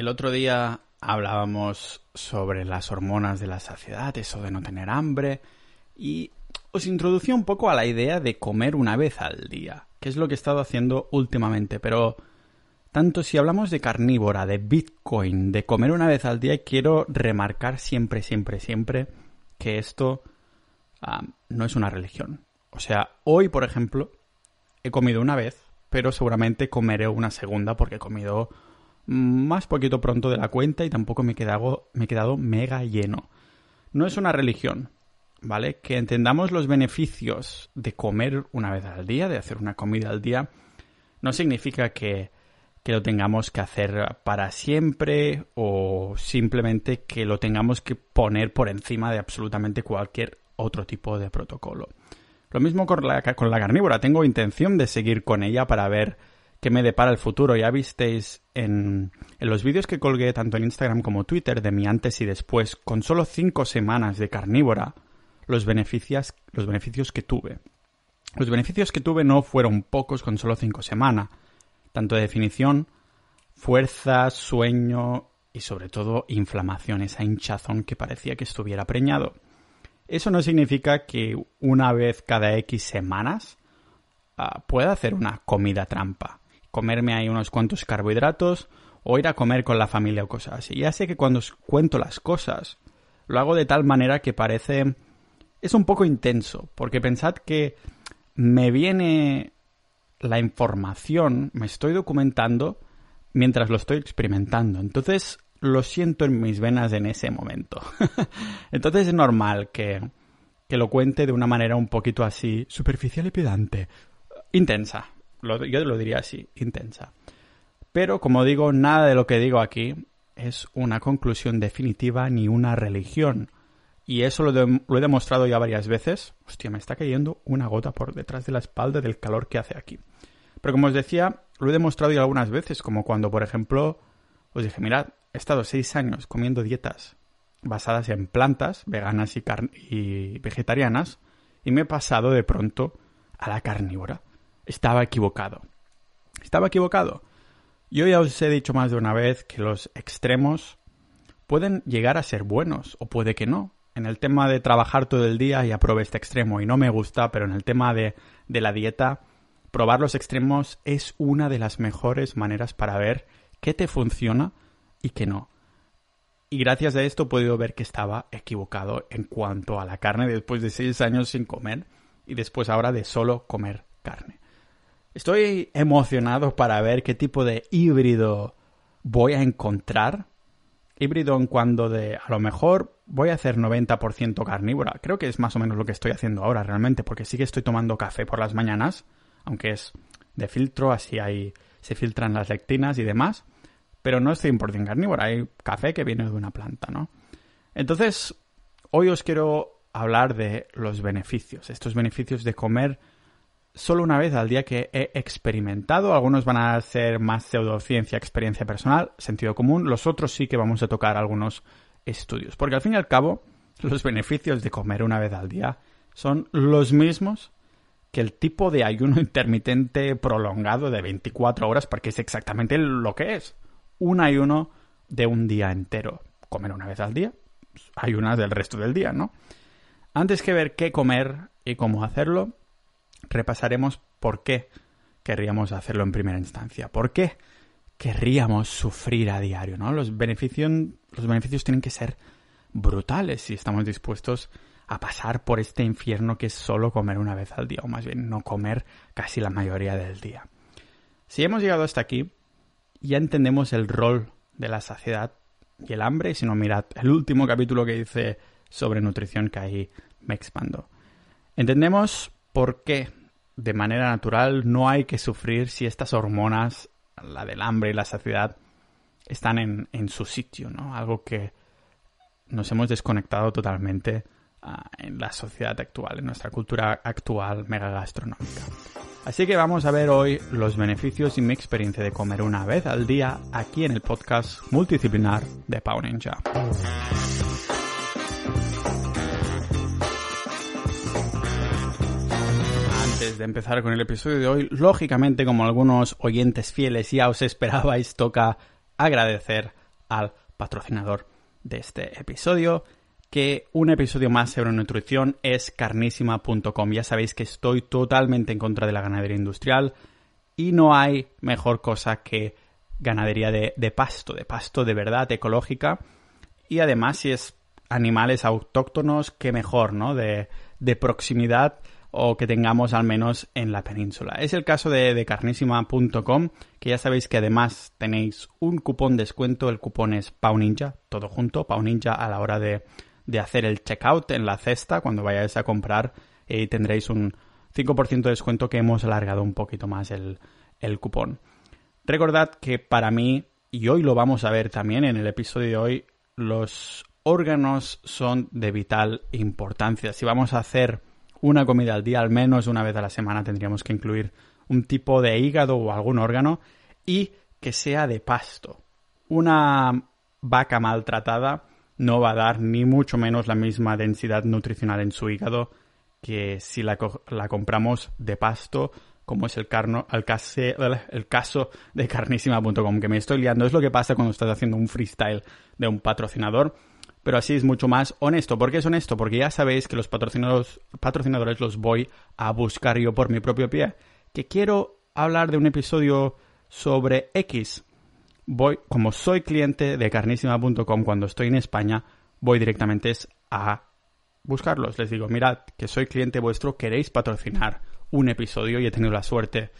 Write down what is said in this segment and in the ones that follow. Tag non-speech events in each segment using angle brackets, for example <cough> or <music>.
El otro día hablábamos sobre las hormonas de la saciedad, eso de no tener hambre, y os introducí un poco a la idea de comer una vez al día, que es lo que he estado haciendo últimamente, pero tanto si hablamos de carnívora, de Bitcoin, de comer una vez al día, quiero remarcar siempre, siempre, siempre que esto ah, no es una religión. O sea, hoy, por ejemplo, he comido una vez, pero seguramente comeré una segunda porque he comido más poquito pronto de la cuenta y tampoco me he quedado, me he quedado mega lleno. No es una religión, ¿vale? Que entendamos los beneficios de comer una vez al día, de hacer una comida al día, no significa que, que lo tengamos que hacer para siempre o simplemente que lo tengamos que poner por encima de absolutamente cualquier otro tipo de protocolo. Lo mismo con la, con la carnívora, tengo intención de seguir con ella para ver qué me depara el futuro. Ya visteis en, los vídeos que colgué tanto en Instagram como Twitter de mi antes y después, con solo 5 semanas de carnívora, los beneficios, los beneficios que tuve. Los beneficios que tuve no fueron pocos con solo 5 semanas, tanto de definición, fuerza, sueño y sobre todo inflamación, esa hinchazón que parecía que estuviera preñado. Eso no significa que una vez cada X semanas uh, pueda hacer una comida trampa, comerme ahí unos cuantos carbohidratos o ir a comer con la familia o cosas así. Ya sé que cuando os cuento las cosas lo hago de tal manera que parece es un poco intenso, porque pensad que me viene la información, me estoy documentando mientras lo estoy experimentando. Entonces lo siento en mis venas en ese momento. <laughs> Entonces es normal que, que, lo cuente de una manera un poquito así, superficial y pedante. Intensa. Yo lo diría así, intensa. Pero como digo, nada de lo que digo aquí es una conclusión definitiva ni una religión. Y eso lo, lo, he demostrado ya varias veces. Hostia, me está cayendo una gota por detrás de la espalda del calor que hace aquí. Pero como os decía, lo he demostrado ya algunas veces, como cuando, por ejemplo, os dije, mirad, he estado seis años comiendo dietas basadas en plantas, veganas y vegetarianas, y me he pasado de pronto a la carnívora. Estaba equivocado. Estaba equivocado. Yo ya os he dicho más de una vez que los extremos pueden llegar a ser buenos, o puede que no en el tema de trabajar todo el día ya probé este extremo y no me gusta, pero en el tema de, de la dieta, probar los extremos es una de las mejores maneras para ver qué te funciona y qué no. Y gracias a esto he podido ver que estaba equivocado en cuanto a la carne después de seis años sin comer y después ahora de solo comer carne. Estoy emocionado para ver qué tipo de híbrido voy a encontrar híbrido en cuando de a lo mejor voy a hacer 90% carnívora. Creo que es más o menos lo que estoy haciendo ahora realmente, porque sí que estoy tomando café por las mañanas, aunque es de filtro, así ahí se filtran las lectinas y demás, pero no es 100% carnívora, hay café que viene de una planta, ¿no? Entonces, hoy os quiero hablar de los beneficios, estos beneficios de comer solo una vez al día que he experimentado. Algunos van a ser más pseudociencia, experiencia personal, sentido común. Los otros sí que vamos a tocar algunos estudios. Porque al fin y al cabo, los beneficios de comer una vez al día son los mismos que el tipo de ayuno <laughs> intermitente prolongado de 24 horas, porque es exactamente lo que es. Un ayuno de un día entero. Comer una vez al día, ayunas del resto del día, ¿no? Antes que ver qué comer y cómo hacerlo, repasaremos por qué querríamos hacerlo en primera instancia. ¿Por qué querríamos sufrir a diario? ¿no? Los, beneficios, los beneficios tienen que ser brutales si estamos dispuestos a pasar por este infierno que es solo comer una vez al día, o más bien no comer casi la mayoría del día. Si hemos llegado hasta aquí, ya entendemos el rol de la saciedad y el hambre, si no mirad el último capítulo que dice sobre nutrición que ahí me expando. Entendemos por qué de manera natural no hay que sufrir si estas hormonas, la del hambre y la saciedad, están en, en su sitio, ¿no? Algo que nos hemos desconectado totalmente uh, en la sociedad actual, en nuestra cultura actual mega gastronómica. Así que vamos a ver hoy los beneficios y mi experiencia de comer una vez al día aquí en el podcast multidisciplinar de Pau Ninja. De empezar con el episodio de hoy, lógicamente como algunos oyentes fieles ya os esperabais, toca agradecer al patrocinador de este episodio, que un episodio más sobre nutrición es carnísima.com. Ya sabéis que estoy totalmente en contra de la ganadería industrial y no hay mejor cosa que ganadería de, pasto, de pasto de verdad ecológica. Y además, si es animales autóctonos, qué mejor, ¿no? De, de proximidad o que tengamos al menos en la península. Es el caso de, carnísima.com, que ya sabéis que además tenéis un cupón descuento, el cupón es PAUNINJA, todo junto, PAUNINJA a la hora de, de hacer el checkout en la cesta cuando vayáis a comprar y tendréis un 5% de descuento que hemos alargado un poquito más el, el cupón. Recordad que para mí, y hoy lo vamos a ver también en el episodio de hoy, los órganos son de vital importancia. Si vamos a hacer una comida al día, al menos una vez a la semana tendríamos que incluir un tipo de hígado o algún órgano y que sea de pasto. Una vaca maltratada no va a dar ni mucho menos la misma densidad nutricional en su hígado que si la, la compramos de pasto, como es el, carno, el, <laughs> el caso de carnísima.com, que me estoy liando. Es lo que pasa cuando estás haciendo un freestyle de un patrocinador pero así es mucho más honesto. ¿Por qué es honesto? Porque ya sabéis que los patrocinadores, patrocinadores los voy a buscar yo por mi propio pie. Que quiero hablar de un episodio sobre X. Voy, como soy cliente de carnísima.com cuando estoy en España, voy directamente a buscarlos. Les digo, mirad, que soy cliente vuestro, queréis patrocinar un episodio y he tenido la suerte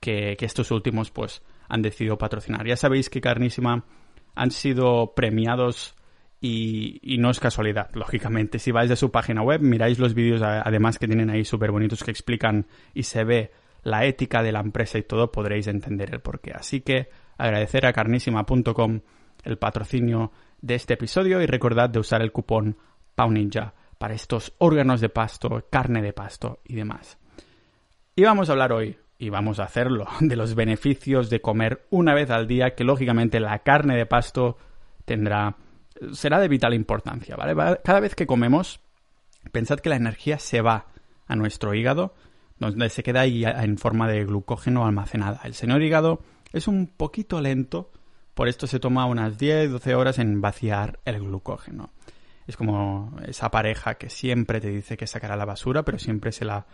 que, que estos últimos pues han decidido patrocinar. Ya sabéis que Carnísima han sido premiados y, no es casualidad, lógicamente. Si vais a su página web, miráis los vídeos además que tienen ahí súper bonitos que explican y se ve la ética de la empresa y todo, podréis entender el porqué. Así que agradecer a carnísima.com el patrocinio de este episodio y recordad de usar el cupón PAUNINJA para estos órganos de pasto, carne de pasto y demás. Y vamos a hablar hoy, y vamos a hacerlo, <laughs> de los beneficios de comer una vez al día, que lógicamente la carne de pasto tendrá será de vital importancia, ¿vale? Cada vez que comemos, pensad que la energía se va a nuestro hígado, donde se queda ahí en forma de glucógeno almacenada. El señor hígado es un poquito lento, por esto se toma unas 10-12 horas en vaciar el glucógeno. Es como esa pareja que siempre te dice que sacará la basura, pero siempre se, la,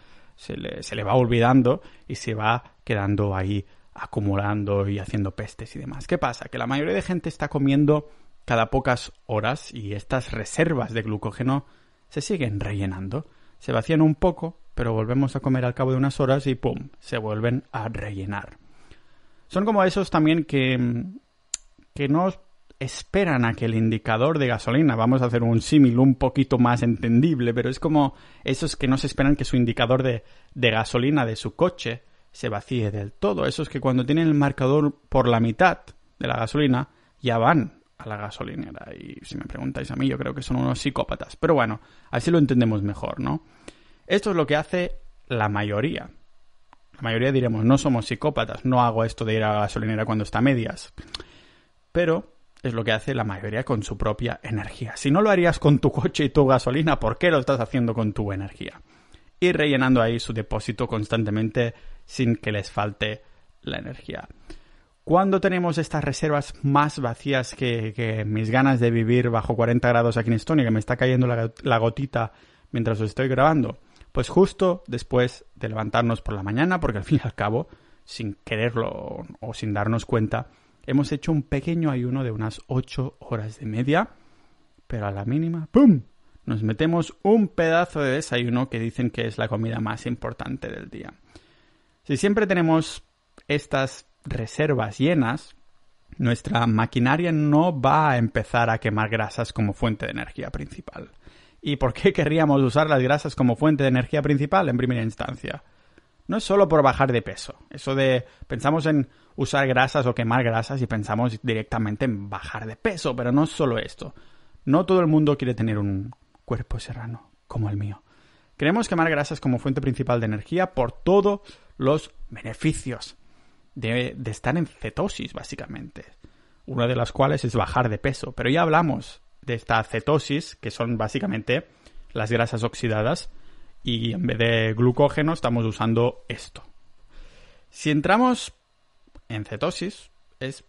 le, se le va olvidando y se va quedando ahí acumulando y haciendo pestes y demás. ¿Qué pasa? Que la mayoría de gente está comiendo cada pocas horas y estas reservas de glucógeno se siguen rellenando. Se vacían un poco, pero volvemos a comer al cabo de unas horas y ¡pum! se vuelven a rellenar. Son como esos también que, que no esperan a que el indicador de gasolina, vamos a hacer un símil un poquito más entendible, pero es como esos que no se esperan que su indicador de, de gasolina de su coche se vacíe del todo. Esos que cuando tienen el marcador por la mitad de la gasolina ya van a la gasolinera. Y si me preguntáis a mí, yo creo que son unos psicópatas. Pero bueno, así lo entendemos mejor, ¿no? Esto es lo que hace la mayoría. La mayoría diremos, no somos psicópatas, no hago esto de ir a la gasolinera cuando está a medias. Pero es lo que hace la mayoría con su propia energía. Si no lo harías con tu coche y tu gasolina, ¿por qué lo estás haciendo con tu energía? Ir rellenando ahí su depósito constantemente sin que les falte la energía. ¿Cuándo tenemos estas reservas más vacías que, mis ganas de vivir bajo 40 grados aquí en Estonia, que me está cayendo la, gotita mientras os estoy grabando? Pues justo después de levantarnos por la mañana, porque al fin y al cabo, sin quererlo o sin darnos cuenta, hemos hecho un pequeño ayuno de unas 8 horas de media, pero a la mínima, ¡pum! Nos metemos un pedazo de desayuno que dicen que es la comida más importante del día. Si siempre tenemos estas reservas llenas, nuestra maquinaria no va a empezar a quemar grasas como fuente de energía principal. ¿Y por qué <laughs> querríamos usar las grasas como fuente de energía principal en primera instancia? No es solo por bajar de peso. Eso de pensamos en usar grasas o quemar grasas y pensamos directamente en bajar de peso, pero no es solo esto. No todo el mundo quiere tener un cuerpo serrano como el mío. Queremos quemar grasas como fuente principal de energía por todos los beneficios de, estar en cetosis, básicamente. Una de las cuales es bajar de peso. Pero ya hablamos de esta cetosis, que son básicamente las grasas oxidadas, y en vez de glucógeno estamos usando esto. Si entramos en cetosis, es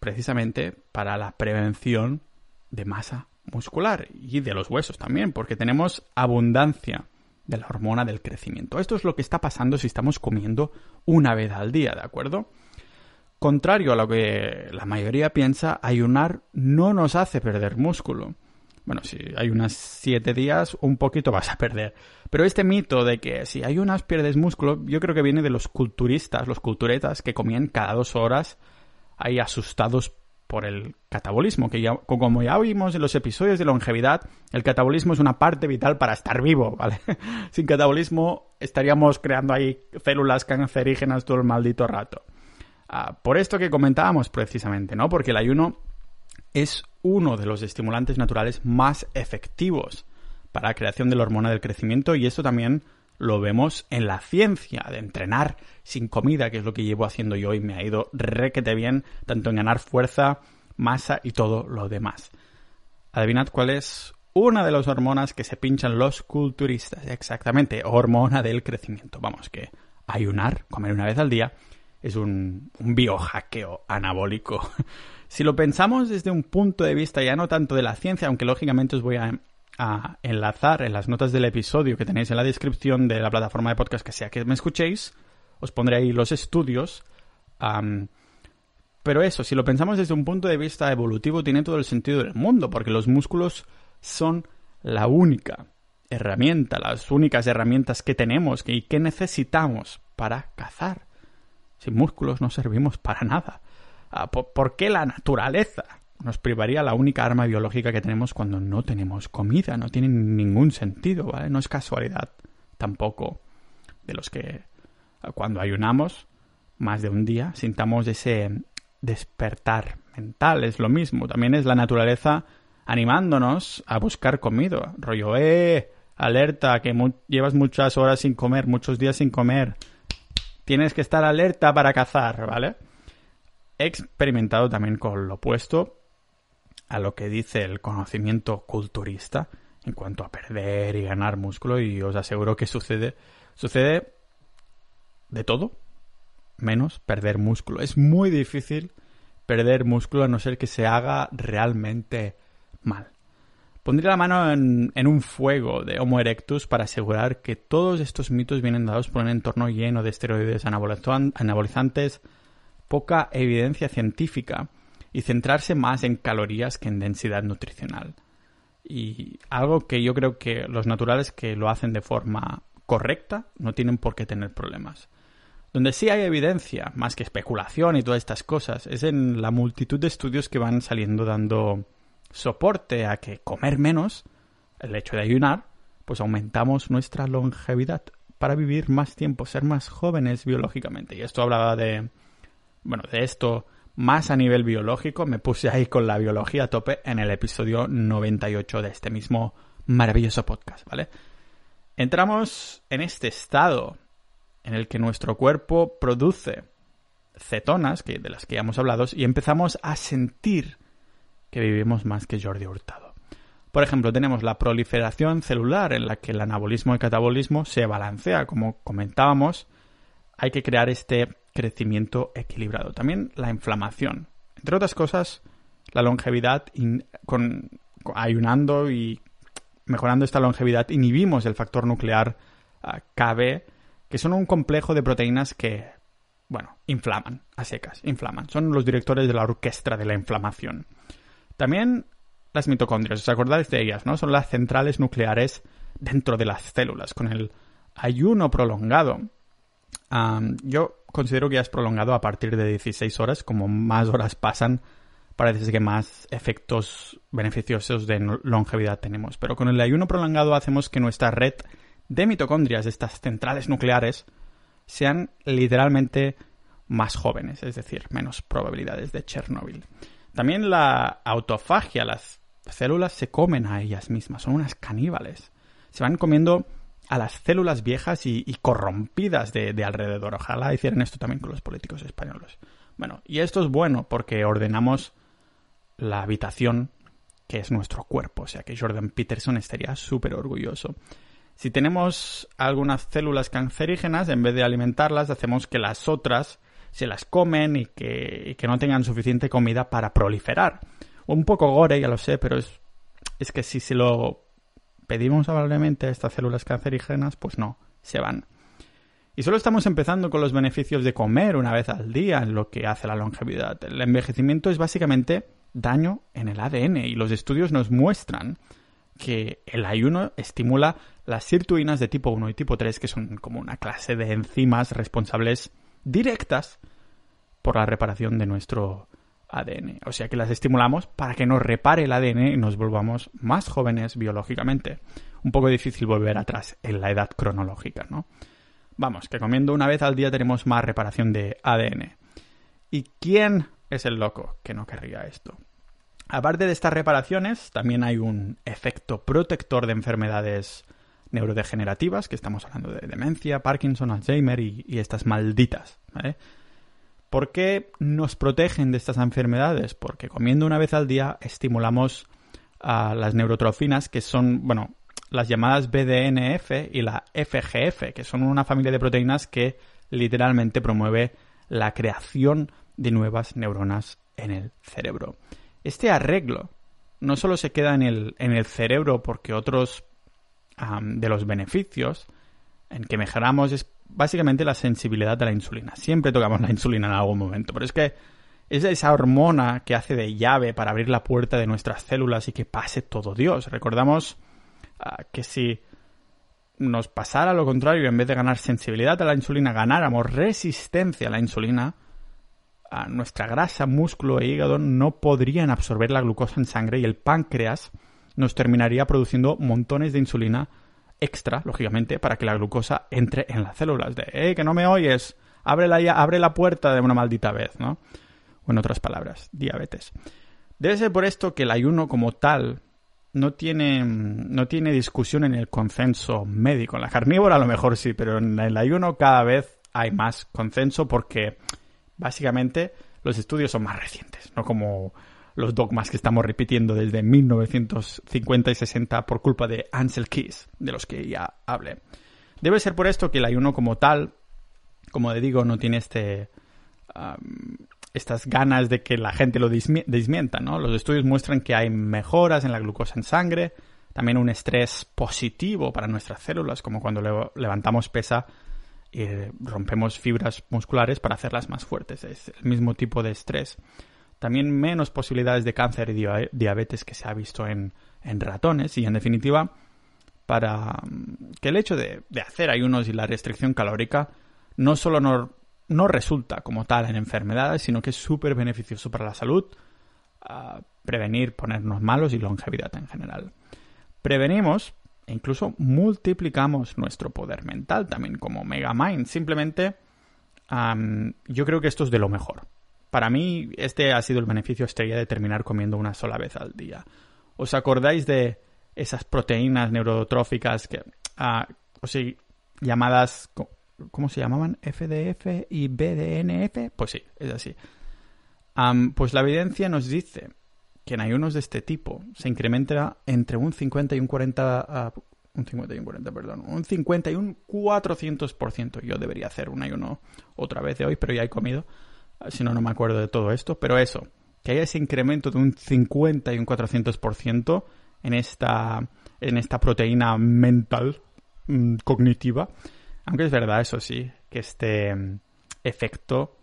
precisamente para la prevención de masa muscular y de los huesos también, porque tenemos abundancia de la hormona del crecimiento. Esto es lo que está pasando si estamos comiendo una vez al día, ¿de acuerdo? Contrario a lo que la mayoría piensa, ayunar no nos hace perder músculo. Bueno, si hay unas siete días, un poquito vas a perder. Pero este mito de que si hay unas pierdes músculo, yo creo que viene de los culturistas, los culturetas que comían cada dos horas ahí asustados por el catabolismo, que ya, como ya vimos en los episodios de longevidad, el catabolismo es una parte vital para estar vivo, ¿vale? <laughs> Sin catabolismo estaríamos creando ahí células cancerígenas todo el maldito rato. Ah, por esto que comentábamos precisamente, ¿no? Porque el ayuno es uno de los estimulantes naturales más efectivos para la creación de la hormona del crecimiento y esto también lo vemos en la ciencia de entrenar sin comida, que es lo que llevo haciendo yo y me ha ido requete bien, tanto en ganar fuerza, masa y todo lo demás. Adivinad cuál es una de las hormonas que se pinchan los culturistas. Exactamente, hormona del crecimiento. Vamos, que ayunar, comer una vez al día, es un, un biohackeo anabólico. <laughs> si lo pensamos desde un punto de vista ya no tanto de la ciencia, aunque lógicamente os voy a a enlazar en las notas del episodio que tenéis en la descripción de la plataforma de podcast que sea que me escuchéis. Os pondré ahí los estudios. pero eso, si lo pensamos desde un punto de vista evolutivo, tiene todo el sentido del mundo, porque los músculos son la única herramienta, las únicas herramientas que tenemos y que necesitamos para cazar. Sin músculos no servimos para nada. Ah, ¿Por qué la naturaleza nos privaría la única arma biológica que tenemos cuando no tenemos comida. No tiene ningún sentido, ¿vale? No es casualidad tampoco de los que cuando ayunamos más de un día sintamos ese despertar mental. Es lo mismo. También es la naturaleza animándonos a buscar comida. Rollo, eh, alerta, que llevas muchas horas sin comer, muchos días sin comer. Tienes que estar alerta para cazar, ¿vale? He experimentado también con lo opuesto a lo que dice el conocimiento culturista en cuanto a perder y ganar músculo y os aseguro que sucede sucede de todo menos perder músculo. Es muy difícil perder músculo a no ser que se haga realmente mal. Pondría la mano en, en, un fuego de Homo erectus para asegurar que todos estos mitos vienen dados por un entorno lleno de esteroides anabolizantes, poca evidencia científica y centrarse más en calorías que en densidad nutricional. Y algo que yo creo que los naturales que lo hacen de forma correcta no tienen por qué tener problemas. Donde sí hay evidencia, más que especulación y todas estas cosas, es en la multitud de estudios que van saliendo dando soporte a que comer menos, el hecho de ayunar, pues aumentamos nuestra longevidad para vivir más tiempo, ser más jóvenes biológicamente. Y esto hablaba de, bueno, de esto más a nivel biológico. Me puse ahí con la biología a tope en el episodio 98 de este mismo maravilloso podcast, ¿vale? Entramos en este estado en el que nuestro cuerpo produce cetonas, que, de las que ya hemos hablado, y empezamos a sentir que vivimos más que Jordi Hurtado. Por ejemplo, tenemos la proliferación celular en la que el anabolismo y catabolismo se balancea, como comentábamos. Hay que crear este crecimiento equilibrado. También la inflamación. Entre otras cosas, la longevidad, con, ayunando y mejorando esta longevidad, inhibimos el factor nuclear uh, KB, que son un complejo de proteínas que, bueno, inflaman, a secas, inflaman. Son los directores de la orquesta de la inflamación. También las mitocondrias, ¿os acordáis de ellas? ¿no? Son las centrales nucleares dentro de las células. Con el ayuno prolongado, yo considero que ya es prolongado a partir de 16 horas. Como más horas pasan, parece que más efectos beneficiosos de longevidad tenemos. Pero con el ayuno prolongado hacemos que nuestra red de mitocondrias, estas centrales nucleares, sean literalmente más jóvenes, es decir, menos probabilidades de Chernobyl. También la autofagia, las células se comen a ellas mismas, son unas caníbales. Se van comiendo a las células viejas y, corrompidas de, alrededor. Ojalá hicieran esto también con los políticos españoles. Bueno, y esto es bueno porque ordenamos la habitación que es nuestro cuerpo. O sea que Jordan Peterson estaría súper orgulloso. Si tenemos algunas células cancerígenas, en vez de alimentarlas, hacemos que las otras se las comen y que, que no tengan suficiente comida para proliferar. Un poco gore, ya lo sé, pero es, es que si se lo pedimos amablemente a estas células cancerígenas, pues no, se van. Y solo estamos empezando con los beneficios de comer una vez al día en lo que hace la longevidad. El envejecimiento es básicamente daño en el ADN y los estudios nos muestran que el ayuno estimula las sirtuinas de tipo 1 y tipo 3, que son como una clase de enzimas responsables directas por la reparación de nuestro ADN. O sea que las estimulamos para que nos repare el ADN y nos volvamos más jóvenes biológicamente. Un poco difícil volver atrás en la edad cronológica, ¿no? Vamos, que comiendo una vez al día tenemos más reparación de ADN. ¿Y quién es el loco que no querría esto? Aparte de estas reparaciones, también hay un efecto protector de enfermedades neurodegenerativas, que estamos hablando de demencia, Parkinson, Alzheimer y, estas malditas. ¿Por qué nos protegen de estas enfermedades? Porque comiendo una vez al día estimulamos a las neurotrofinas, que son, bueno, las llamadas BDNF y la FGF, que son una familia de proteínas que literalmente promueve la creación de nuevas neuronas en el cerebro. Este arreglo no solo se queda en el, en el cerebro porque otros de los beneficios en que mejoramos es básicamente la sensibilidad de la insulina. Siempre tocamos la insulina en algún momento, pero es que es esa hormona que hace de llave para abrir la puerta de nuestras células y que pase todo Dios. Recordamos que si nos pasara lo contrario, en vez de ganar sensibilidad a la insulina, ganáramos resistencia a la insulina, a nuestra grasa, músculo e hígado no podrían absorber la glucosa en sangre y el páncreas nos terminaría produciendo montones de insulina extra, lógicamente, para que la glucosa entre en las células. De, eh, que no me oyes, abre la, abre la puerta de una maldita vez, ¿no? O en otras palabras, diabetes. Debe ser por esto que el ayuno como tal no tiene, no tiene discusión en el consenso médico. En la carnívora a lo mejor sí, pero en el ayuno cada vez hay más consenso porque básicamente los estudios son más recientes, no como los dogmas que estamos repitiendo desde 1950 y 60 por culpa de Ansel Keys, de los que ya hablé. Debe ser por esto que el ayuno como tal, como digo, no tiene este estas ganas de que la gente lo desmienta, ¿no? Los estudios muestran que hay mejoras en la glucosa en sangre, también un estrés positivo para nuestras células, como cuando levantamos pesa y rompemos fibras musculares para hacerlas más fuertes. Es el mismo tipo de estrés. También menos posibilidades de cáncer y diabetes que se ha visto en, ratones y, en definitiva, para mm, que el hecho de, de hacer ayunos y la restricción calórica no solo nos no resulta como tal en enfermedades, sino que es súper beneficioso para la salud, prevenir ponernos malos y longevidad en general. Prevenimos e incluso multiplicamos nuestro poder mental también como Megamind. Simplemente yo creo que esto es de lo mejor. Para mí este ha sido el beneficio estrella de terminar comiendo una sola vez al día. ¿Os acordáis de esas proteínas neurotróficas que, uh, o sea, llamadas ¿Cómo se llamaban? ¿FDF y BDNF? Pues sí, es así. pues la evidencia nos dice que en ayunos de este tipo se incrementa entre un 50 y un 40... un 50 y un 40, perdón. Un 50 y un 400%. Yo debería hacer un ayuno otra vez de hoy, pero ya he comido. Si no, no me acuerdo de todo esto. Pero eso, que haya ese incremento de un 50 y un 400% en esta, en esta proteína mental, mm, cognitiva, aunque es verdad, eso sí, que este mm, efecto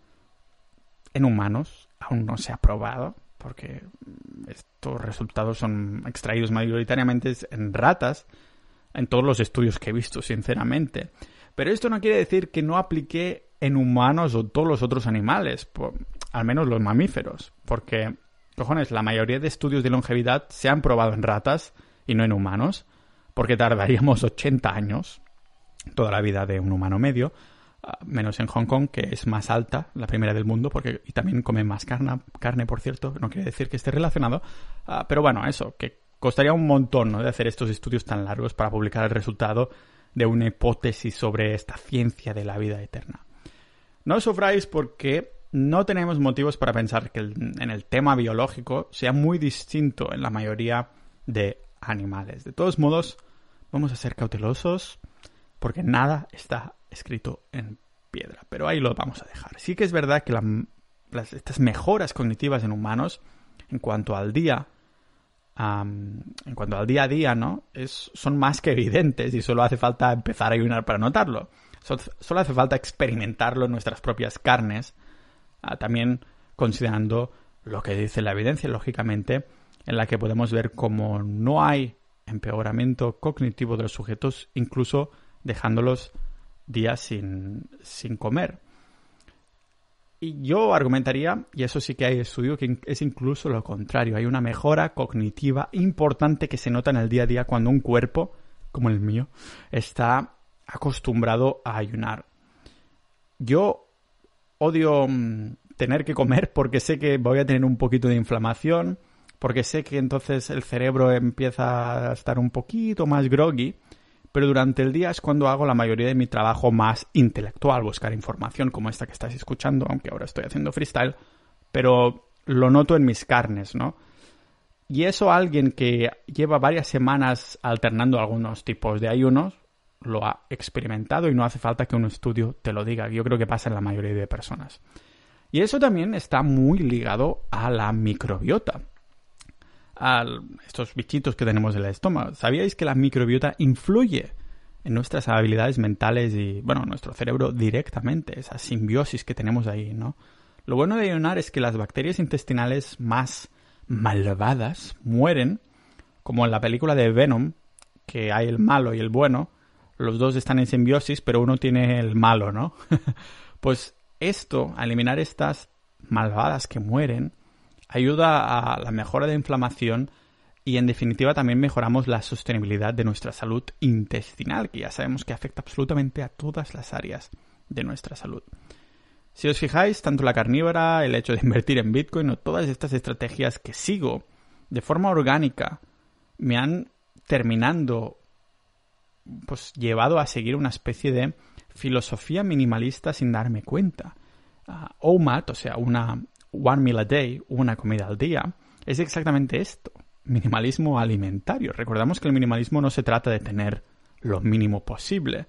en humanos aún no se ha probado, porque mm, estos resultados son extraídos mayoritariamente en ratas, en todos los estudios que he visto, sinceramente. Pero esto no quiere decir que no aplique en humanos o todos los otros animales, al menos los mamíferos, porque, cojones, la mayoría de estudios de longevidad se han probado en ratas y no en humanos, porque tardaríamos 80 años toda la vida de un humano medio, ah, menos en Hong Kong, que es más alta, la primera del mundo, porque y también come más carne, carne, por cierto, no quiere decir que esté relacionado, ah, pero bueno, eso, que costaría un montón de hacer estos estudios tan largos para publicar el resultado de una hipótesis sobre esta ciencia de la vida eterna. No sufráis porque no tenemos motivos para pensar que en el tema biológico sea muy distinto en la mayoría de animales. De todos modos, vamos a ser cautelosos, porque nada está escrito en piedra, pero ahí lo vamos a dejar. Sí que es verdad que estas mejoras cognitivas en humanos, en cuanto al día, en cuanto al día a día, ¿no? Son más que evidentes y solo hace falta empezar a ayunar para notarlo. Solo hace falta experimentarlo en nuestras propias carnes, ah, también considerando lo que dice la evidencia, lógicamente, en la que podemos ver cómo no hay empeoramiento cognitivo de los sujetos, incluso dejándolos días sin, sin comer. Y yo argumentaría, y eso sí que hay estudio, que es incluso lo contrario. Hay una mejora cognitiva importante que se nota en el día a día cuando un cuerpo, como el mío, está acostumbrado a ayunar. Yo odio mm, tener que comer porque sé que voy a tener un poquito de inflamación, porque sé que entonces el cerebro empieza a estar un poquito más groggy, pero durante el día es cuando hago la mayoría de mi trabajo más intelectual, buscar información como esta que estáis escuchando, aunque ahora estoy haciendo freestyle, pero lo noto en mis carnes, ¿no? Y eso alguien que lleva varias semanas alternando algunos tipos de ayunos, lo ha experimentado y no hace falta que un estudio te lo diga. Yo creo que pasa en la mayoría de personas. Y eso también está muy ligado a la microbiota, a estos bichitos que tenemos en el estómago. ¿Sabíais que la microbiota influye en nuestras habilidades mentales y, bueno, nuestro cerebro directamente? Esa simbiosis que tenemos ahí, ¿no? Lo bueno de ayunar es que las bacterias intestinales más malvadas mueren, como en la película de Venom, que hay el malo y el bueno, los dos están en simbiosis, pero uno tiene el malo, ¿no? <laughs> pues esto, eliminar estas malvadas que mueren, ayuda a la mejora de inflamación y en definitiva también mejoramos la sostenibilidad de nuestra salud intestinal, que ya sabemos que afecta absolutamente a todas las áreas de nuestra salud. Si os fijáis, tanto la carnívora, el hecho de <laughs> invertir en Bitcoin o todas estas estrategias que sigo de forma orgánica me han terminando pues llevado a seguir una especie de filosofía minimalista sin darme cuenta. Uh, o sea, una one meal a day, una comida al día, es exactamente esto, minimalismo alimentario. Recordamos que el minimalismo no se trata de tener lo mínimo posible,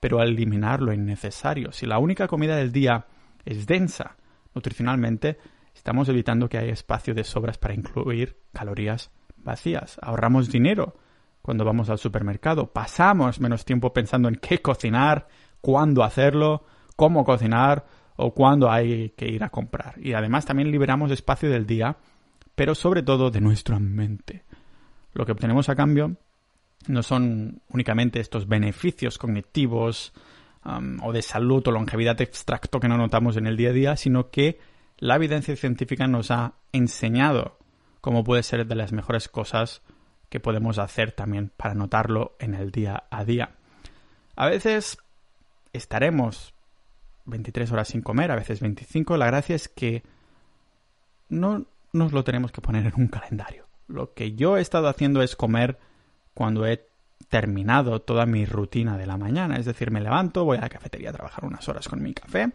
pero eliminar lo innecesario. Si la única comida del día es densa nutricionalmente, estamos evitando que haya espacio de sobras para incluir calorías vacías. Ahorramos dinero cuando vamos al supermercado. Pasamos menos tiempo pensando en qué cocinar, cuándo hacerlo, cómo cocinar o cuándo hay que ir a comprar. Y además también liberamos espacio del día, pero sobre todo de nuestra mente. Lo que obtenemos a cambio no son únicamente estos beneficios cognitivos um, o de salud o longevidad extracto que no notamos en el día a día, sino que la evidencia científica nos ha enseñado cómo puede ser de las mejores cosas que podemos hacer también para notarlo en el día a día. A veces estaremos 23 horas sin comer, a veces 25. La gracia es que no nos lo tenemos que poner en un calendario. Lo que yo he estado haciendo es comer cuando he terminado toda mi rutina de la mañana. Es decir, me levanto, voy a la cafetería a trabajar unas horas con mi café,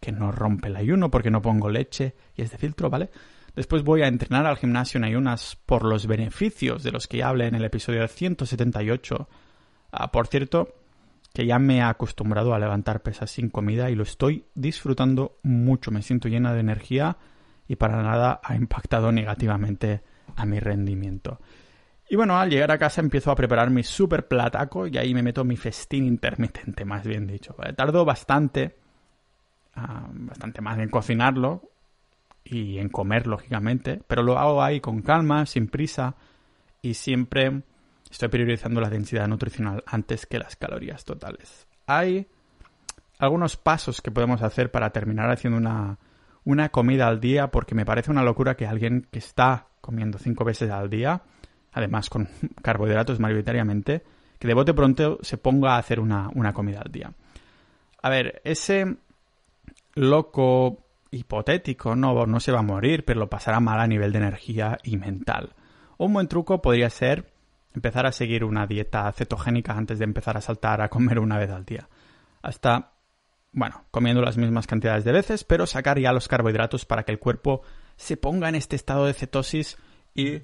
que no rompe el ayuno porque no pongo leche y es de filtro, ¿vale? Después voy a entrenar al gimnasio en ayunas por los beneficios de los que ya hablé en el episodio 178. Ah, por cierto, que ya me he acostumbrado a levantar pesas sin comida y lo estoy disfrutando mucho. Me siento llena de energía y para nada ha impactado negativamente a mi rendimiento. Y bueno, al llegar a casa empiezo a preparar mi super plataco y ahí me meto mi festín intermitente, más bien dicho. Tardo bastante, ah, bastante más en cocinarlo, y en comer, lógicamente, pero lo hago ahí con calma, sin prisa y siempre estoy priorizando la densidad nutricional antes que las calorías totales. Hay algunos pasos que podemos hacer para terminar haciendo una, una comida al día porque me parece una locura que alguien que está comiendo cinco veces al día, además con <laughs> carbohidratos mayoritariamente, que de bote pronto se ponga a hacer una, una comida al día. A ver, ese loco hipotético, no, no se va a morir, pero lo pasará mal a nivel de energía y mental. Un buen truco podría ser empezar a seguir una dieta cetogénica antes de empezar a saltar a comer una vez al día. Hasta, bueno, comiendo las mismas cantidades de veces, pero sacar ya los carbohidratos para que el cuerpo se ponga en este estado de cetosis y...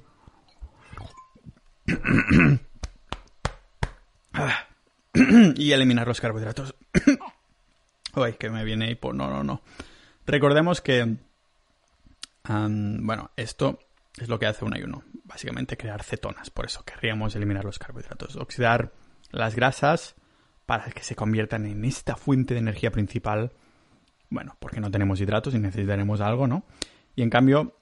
<coughs> y eliminar los carbohidratos. <coughs> Uy, que me viene hipo. No, no, no. Recordemos que. bueno, esto es lo que hace un ayuno. Básicamente crear cetonas. Por eso querríamos eliminar los carbohidratos. Oxidar las grasas para que se conviertan en esta fuente de energía principal. Bueno, porque no tenemos hidratos y necesitaremos algo, ¿no? Y en cambio,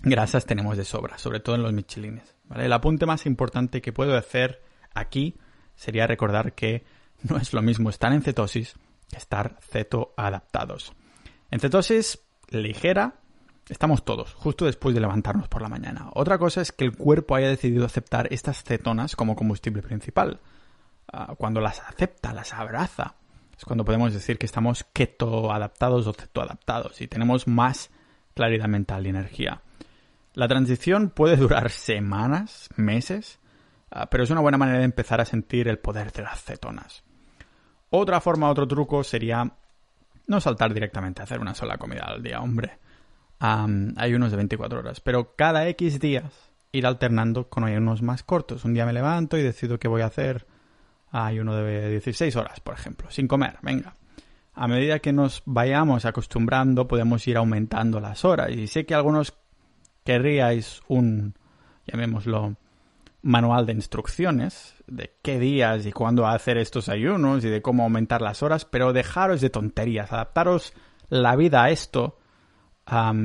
grasas tenemos de sobra, sobre todo en los michelines. ¿vale? El apunte más importante que puedo hacer aquí sería recordar que no es lo mismo estar en cetosis que estar cetoadaptados. En cetosis ligera estamos todos, justo después de levantarnos por la mañana. Otra cosa es que el cuerpo haya decidido aceptar estas cetonas como combustible principal. Ah, cuando las acepta, las abraza, es cuando podemos decir que estamos keto adaptados o cetoadaptados y tenemos más claridad mental y energía. La transición puede durar semanas, meses, ah, pero es una buena manera de empezar a sentir el poder de las cetonas. Otra forma, otro truco sería no saltar directamente a hacer una sola comida al día, hombre. hay unos de 24 horas, pero cada X días ir alternando con unos más cortos. Un día me levanto y decido que voy a hacer. Hay uno de 16 horas, por ejemplo, sin comer, venga. A medida que nos vayamos acostumbrando, podemos ir aumentando las horas. Y sé que algunos querríais un, llamémoslo, manual de instrucciones de qué días y cuándo hacer estos ayunos y de cómo aumentar las horas, pero dejaros de tonterías, adaptaros la vida a esto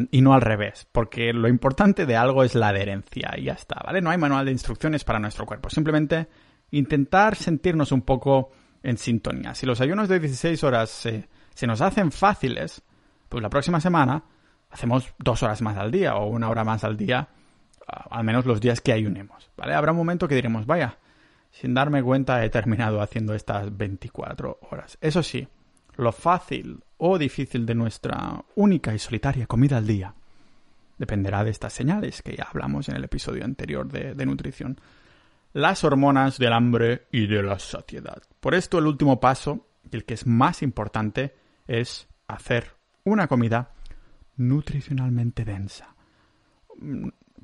y no al revés, porque lo importante de algo es la adherencia y ya está, ¿vale? No hay manual de instrucciones para nuestro cuerpo, simplemente intentar sentirnos un poco en sintonía. Si los ayunos de 16 horas se, se nos hacen fáciles, pues la próxima semana hacemos dos horas más al día o una hora más al día, al menos los días que ayunemos, ¿vale? Habrá un momento que diremos, vaya, sin darme cuenta he terminado haciendo estas 24 horas. Eso sí, lo fácil o difícil de nuestra única y solitaria comida al día dependerá de estas señales que ya hablamos en el episodio anterior de, de nutrición. Las hormonas del hambre y de la saciedad. Por esto el último paso, y el que es más importante, es hacer una comida nutricionalmente densa.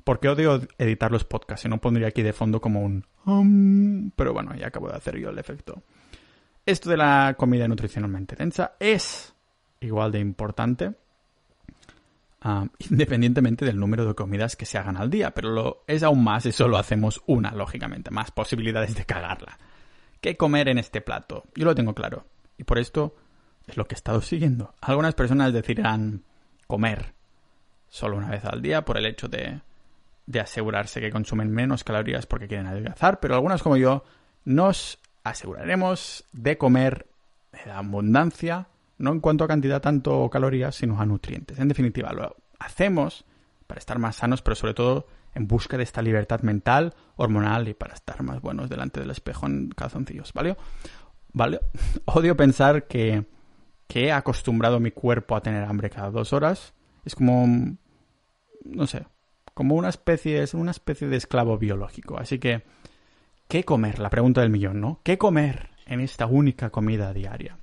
Porque odio editar los podcasts y no pondría aquí de fondo como un... Um, pero bueno, ya acabo de hacer yo el efecto. Esto de la comida nutricionalmente densa es igual de importante um, <laughs> independientemente del número de comidas que se hagan al día, pero lo es aún más si solo hacemos una, lógicamente, más posibilidades de cagarla. ¿Qué comer en este plato? Yo lo tengo claro. Y por esto es lo que he estado siguiendo. Algunas personas decirán, comer solo una vez al día por el hecho de, de asegurarse que consumen menos calorías porque quieren adelgazar, pero algunas como yo nos aseguraremos de comer de abundancia, no en cuanto a cantidad tanto calorías, sino a nutrientes. En definitiva, lo hacemos para estar más sanos, pero sobre todo en busca de esta libertad mental, hormonal y para estar más buenos delante del espejo en calzoncillos, ¿vale? ¿Vale? <laughs> Odio pensar que que he acostumbrado mi cuerpo a tener hambre cada dos horas, es como, no sé, como una especie, es una especie de esclavo biológico. Así que, ¿qué comer? La pregunta del millón, ¿no? ¿Qué comer en esta única comida diaria?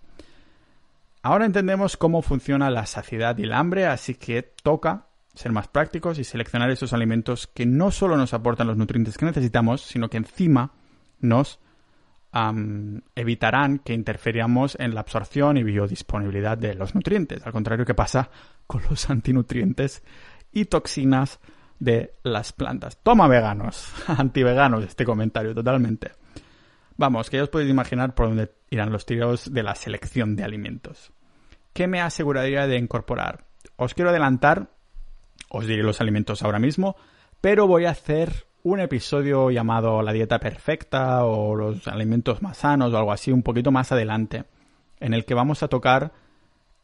Ahora entendemos cómo funciona la saciedad y el hambre, así que toca ser más prácticos y seleccionar esos alimentos que no solo nos aportan los nutrientes que necesitamos, sino que encima nos evitarán que interfiramos en la absorción y biodisponibilidad de los nutrientes, al contrario que pasa con los <laughs> antinutrientes y toxinas de las plantas. Toma veganos, <laughs> antiveganos este comentario totalmente. Vamos, que ya os podéis imaginar por dónde irán los tiros de la selección de alimentos. ¿Qué me aseguraría de incorporar? Os quiero adelantar, os diré los alimentos ahora mismo, pero voy a hacer un episodio llamado La dieta perfecta o los alimentos más sanos o algo así un poquito más adelante, en el que vamos a tocar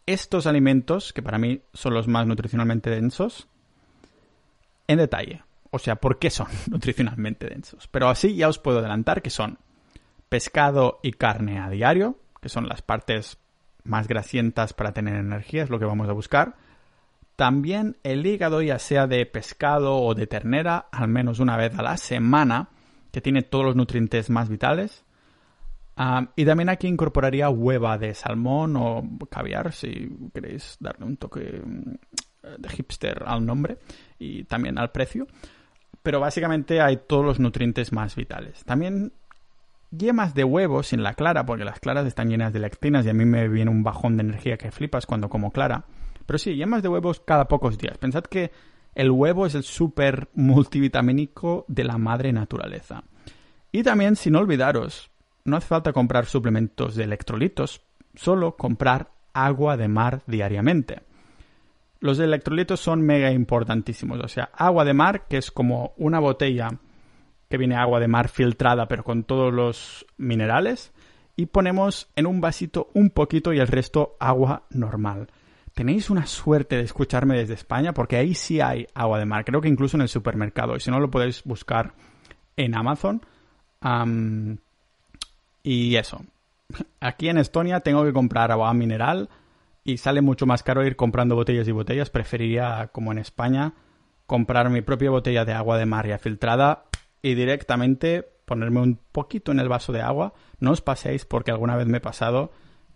estos alimentos, que para mí son los más nutricionalmente densos, en detalle. O sea, ¿por qué son <laughs> nutricionalmente densos? Pero así ya os puedo adelantar que son pescado y carne a diario, que son las partes más grasientas para tener energía, es lo que vamos a buscar también el hígado, ya sea de pescado o de ternera, al menos una vez a la semana, que tiene todos los nutrientes más vitales. Y también aquí incorporaría hueva de salmón o caviar, si queréis darle un toque mm, de hipster al nombre y también al precio. Pero básicamente hay todos los nutrientes más vitales. También yemas de huevo sin la clara, porque las claras están llenas de lectinas y a mí me viene un bajón de energía que flipas cuando como clara. Pero sí, yemas de huevos cada pocos días. Pensad que el huevo es el súper multivitamínico de la madre naturaleza. Y también, sin olvidaros, no hace falta comprar suplementos de electrolitos, solo comprar agua de mar diariamente. Los electrolitos son mega importantísimos, o sea, agua de mar, que es como una botella que viene agua de mar filtrada pero con todos los minerales, y ponemos en un vasito un poquito y el resto agua normal. Tenéis una suerte de escucharme desde España porque ahí sí hay agua de mar, creo que incluso en el supermercado, y si no lo podéis buscar en Amazon. y eso, aquí en Estonia tengo que comprar agua mineral y sale mucho más caro ir comprando botellas y botellas. Preferiría, como en España, comprar mi propia botella de agua de mar ya filtrada y directamente ponerme un poquito en el vaso de agua. No os paséis porque alguna vez me he pasado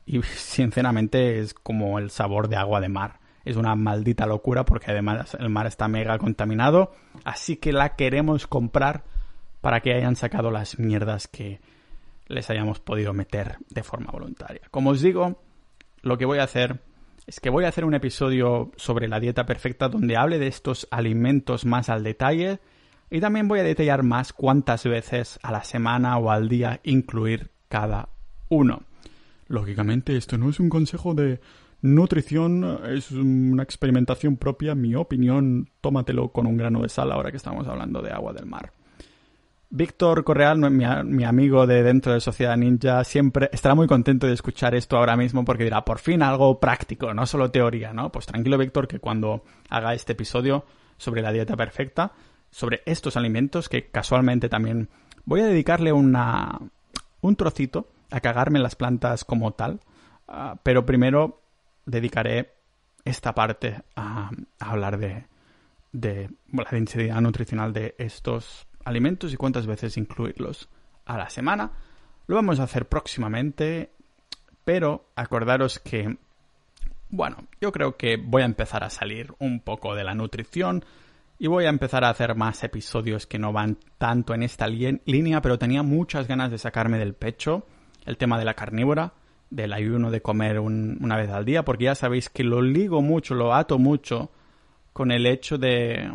y <laughs> sinceramente es como el sabor de agua de mar. Es una maldita locura porque además el mar está mega contaminado. Así que la queremos comprar para que hayan sacado las mierdas que les hayamos podido meter de forma voluntaria. Como os digo, lo que voy a hacer es que voy a hacer un episodio sobre la dieta perfecta donde hable de estos alimentos más al detalle y también voy a detallar más cuántas veces a la semana o al día incluir cada uno. Lógicamente esto no es un consejo de nutrición, es una experimentación propia, mi opinión, tómatelo con un grano de sal ahora que estamos hablando de agua del mar. Víctor Correal, mi, mi, amigo de dentro de Sociedad Ninja, siempre estará muy contento de escuchar esto ahora mismo porque dirá, por fin algo práctico, no solo teoría, ¿no? Pues tranquilo, Víctor, que cuando haga este episodio sobre la dieta perfecta, sobre estos alimentos, que casualmente también voy a dedicarle una, un trocito a cagarme en las plantas como tal, uh, pero primero dedicaré esta parte a, a hablar de, de la densidad nutricional de estos alimentos y cuántas veces incluirlos a la semana. Lo vamos a hacer próximamente, pero acordaros que, bueno, yo creo que voy a empezar a salir un poco de la nutrición y voy a empezar a hacer más episodios que no van tanto en esta línea, pero tenía muchas ganas de sacarme del pecho el tema de la carnívora, del ayuno de comer una vez al día, porque ya sabéis que lo ligo mucho, lo ato mucho con el hecho de,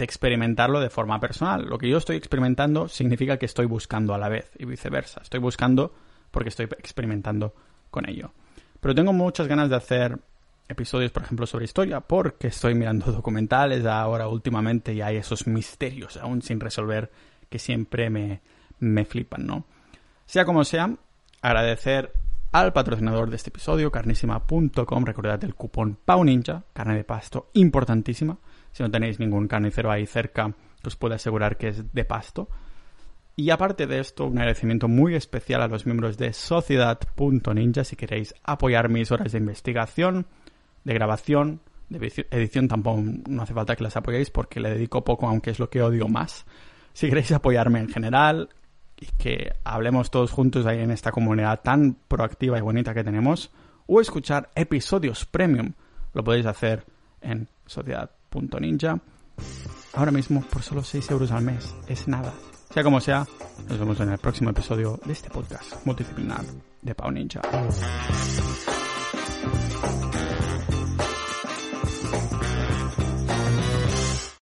experimentarlo de forma personal. Lo que yo estoy experimentando significa que estoy buscando a la vez y viceversa. Estoy buscando porque estoy experimentando con ello. Pero tengo muchas ganas de hacer episodios, por ejemplo, sobre historia, porque estoy mirando <laughs> documentales ahora últimamente y hay esos misterios aún sin resolver que siempre me, me flipan, ¿no? Sea como sea, agradecer al patrocinador de este episodio, carnísima.com. Recordad el cupón PAUNINJA, carne de pasto importantísima. Si no tenéis ningún carnicero ahí cerca, os puedo asegurar que es de pasto. Y aparte de esto, un agradecimiento muy especial a los miembros de Sociedad.ninja si queréis apoyar mis horas de investigación, de grabación, de edición tampoco no hace falta que las apoyéis porque le dedico poco, aunque es lo que odio más. Si queréis apoyarme en general, y que hablemos todos juntos ahí en esta comunidad tan proactiva y bonita que tenemos, o escuchar episodios premium, lo podéis hacer en sociedad.ninja. Ahora mismo por solo 6 euros al mes, es nada. Sea como sea, nos vemos en el próximo episodio de este podcast multidisciplinar de Pau Ninja.